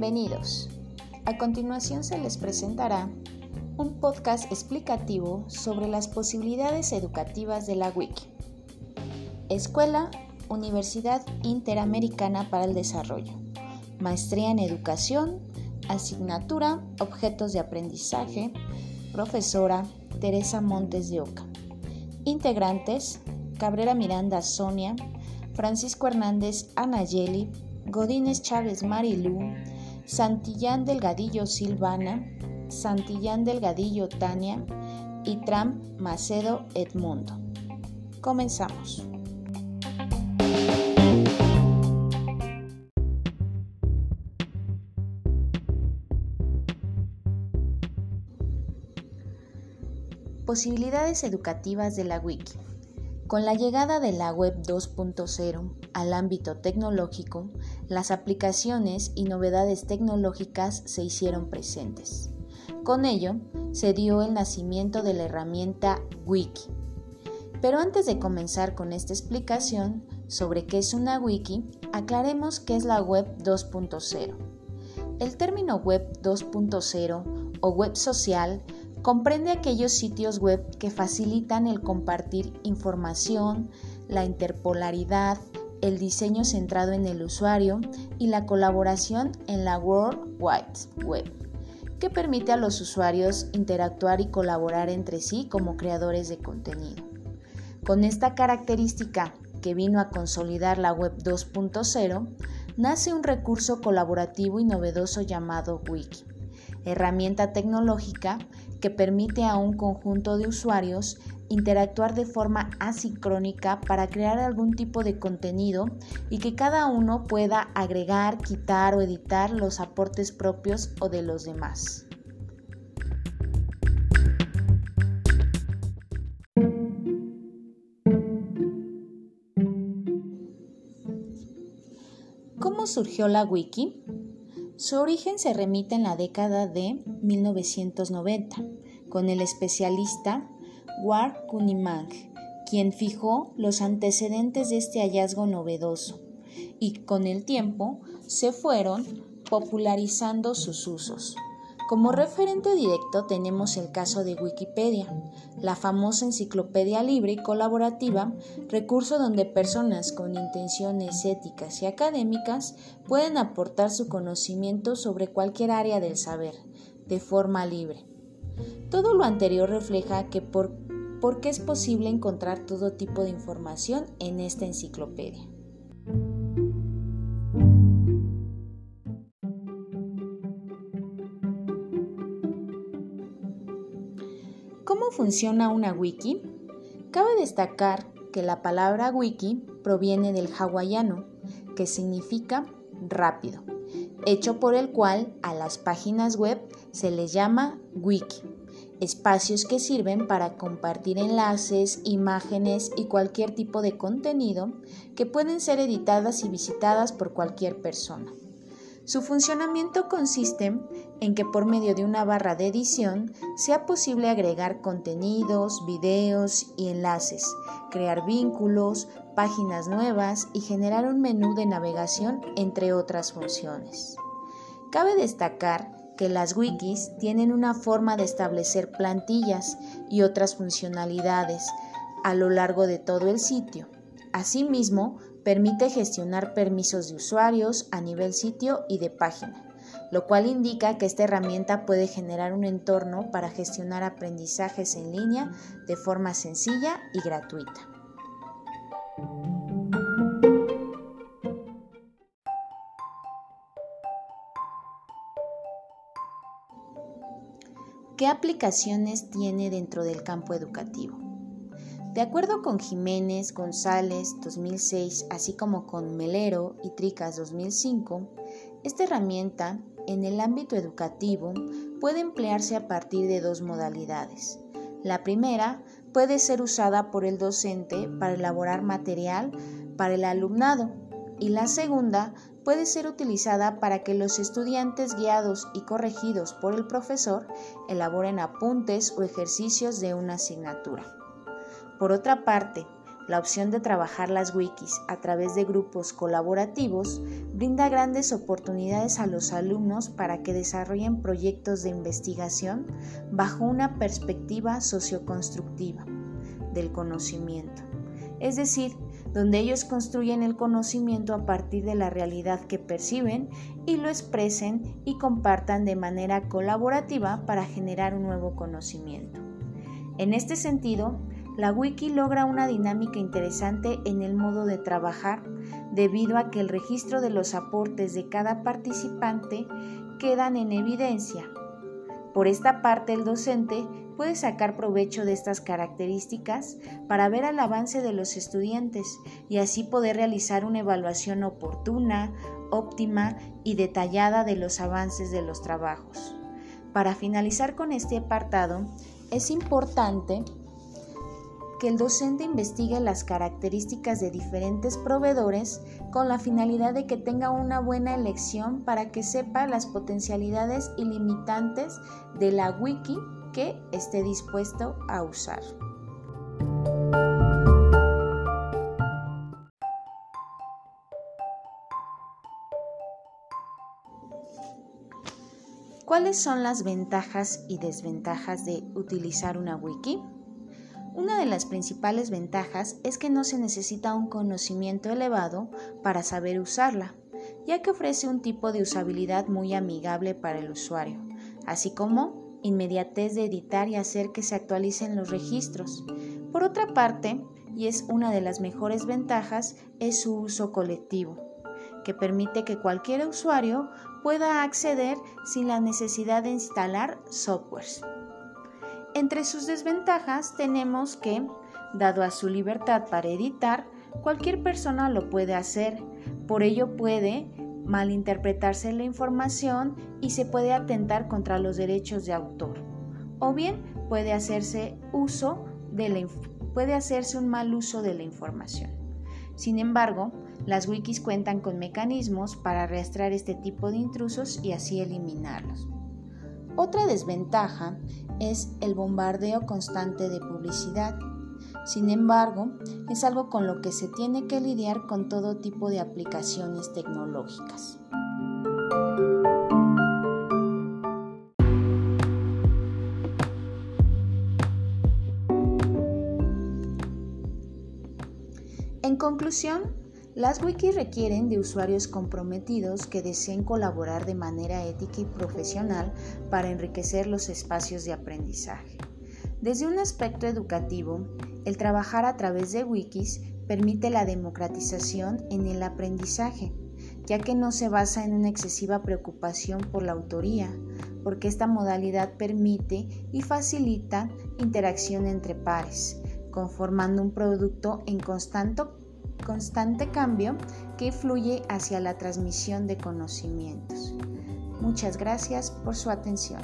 Bienvenidos. A continuación se les presentará un podcast explicativo sobre las posibilidades educativas de la Wiki. Escuela Universidad Interamericana para el Desarrollo. Maestría en Educación. Asignatura Objetos de Aprendizaje. Profesora Teresa Montes de Oca. Integrantes Cabrera Miranda Sonia. Francisco Hernández Anayeli. Godínez Chávez Marilú, Santillán Delgadillo Silvana, Santillán Delgadillo Tania y Tram Macedo Edmundo. Comenzamos. Posibilidades educativas de la Wiki. Con la llegada de la Web 2.0 al ámbito tecnológico, las aplicaciones y novedades tecnológicas se hicieron presentes. Con ello, se dio el nacimiento de la herramienta Wiki. Pero antes de comenzar con esta explicación sobre qué es una wiki, aclaremos qué es la Web 2.0. El término Web 2.0 o web social comprende aquellos sitios web que facilitan el compartir información, la interpolaridad, el diseño centrado en el usuario y la colaboración en la World Wide Web, que permite a los usuarios interactuar y colaborar entre sí como creadores de contenido. Con esta característica que vino a consolidar la Web 2.0, nace un recurso colaborativo y novedoso llamado Wiki, herramienta tecnológica que permite a un conjunto de usuarios interactuar de forma asincrónica para crear algún tipo de contenido y que cada uno pueda agregar, quitar o editar los aportes propios o de los demás. ¿Cómo surgió la wiki? Su origen se remite en la década de 1990, con el especialista War Kunimang, quien fijó los antecedentes de este hallazgo novedoso, y con el tiempo se fueron popularizando sus usos. Como referente directo tenemos el caso de Wikipedia, la famosa enciclopedia libre y colaborativa, recurso donde personas con intenciones éticas y académicas pueden aportar su conocimiento sobre cualquier área del saber, de forma libre. Todo lo anterior refleja que por porque es posible encontrar todo tipo de información en esta enciclopedia. ¿Cómo funciona una wiki? Cabe destacar que la palabra wiki proviene del hawaiano, que significa rápido, hecho por el cual a las páginas web se les llama wiki espacios que sirven para compartir enlaces, imágenes y cualquier tipo de contenido que pueden ser editadas y visitadas por cualquier persona. Su funcionamiento consiste en que por medio de una barra de edición sea posible agregar contenidos, videos y enlaces, crear vínculos, páginas nuevas y generar un menú de navegación, entre otras funciones. Cabe destacar que las wikis tienen una forma de establecer plantillas y otras funcionalidades a lo largo de todo el sitio. Asimismo, permite gestionar permisos de usuarios a nivel sitio y de página, lo cual indica que esta herramienta puede generar un entorno para gestionar aprendizajes en línea de forma sencilla y gratuita. ¿Qué aplicaciones tiene dentro del campo educativo? De acuerdo con Jiménez, González 2006, así como con Melero y Tricas 2005, esta herramienta en el ámbito educativo puede emplearse a partir de dos modalidades. La primera puede ser usada por el docente para elaborar material para el alumnado y la segunda puede ser utilizada para que los estudiantes guiados y corregidos por el profesor elaboren apuntes o ejercicios de una asignatura. Por otra parte, La opción de trabajar las wikis a través de grupos colaborativos brinda grandes oportunidades a los alumnos para que desarrollen proyectos de investigación bajo una perspectiva socioconstructiva del conocimiento, es decir, donde ellos construyen el conocimiento a partir de la realidad que perciben y lo expresen y compartan de manera colaborativa para generar un nuevo conocimiento. En este sentido, la wiki logra una dinámica interesante en el modo de trabajar debido a que el registro de los aportes de cada participante quedan en evidencia. Por esta parte, el docente puede sacar provecho de estas características para ver el avance de los estudiantes y así poder realizar una evaluación oportuna, óptima y detallada de los avances de los trabajos. Para finalizar con este apartado, es importante que el docente investigue las características de diferentes proveedores con la finalidad de que tenga una buena elección para que sepa las potencialidades y limitantes de la wiki que esté dispuesto a usar. ¿Cuáles son las ventajas y desventajas de utilizar una wiki? Una de las principales ventajas es que no se necesita un conocimiento elevado para saber usarla, ya que ofrece un tipo de usabilidad muy amigable para el usuario, así como inmediatez de editar y hacer que se actualicen los registros. Por otra parte, y es una de las mejores ventajas, es su uso colectivo, que permite que cualquier usuario pueda acceder sin la necesidad de instalar softwares. Entre sus desventajas tenemos que, dado a su libertad para editar, cualquier persona lo puede hacer, por ello puede malinterpretarse la información y se puede atentar contra los derechos de autor. O bien puede hacerse uso de puede hacerse un mal uso de la información. Sin embargo, las wikis cuentan con mecanismos para arrastrar este tipo de intrusos y así eliminarlos. Otra desventaja es el bombardeo constante de publicidad sin embargo, es algo con lo que se tiene que lidiar con todo tipo de aplicaciones tecnológicas. En conclusión, las wikis requieren de usuarios comprometidos que deseen colaborar de manera ética y profesional para enriquecer los espacios de aprendizaje. Desde un aspecto educativo, el trabajar a través de wikis permite la democratización en el aprendizaje, ya que no se basa en una excesiva preocupación por la autoría, porque esta modalidad permite y facilita interacción entre pares, conformando un producto en constante, constante cambio que fluye hacia la transmisión de conocimientos. Muchas gracias por su atención.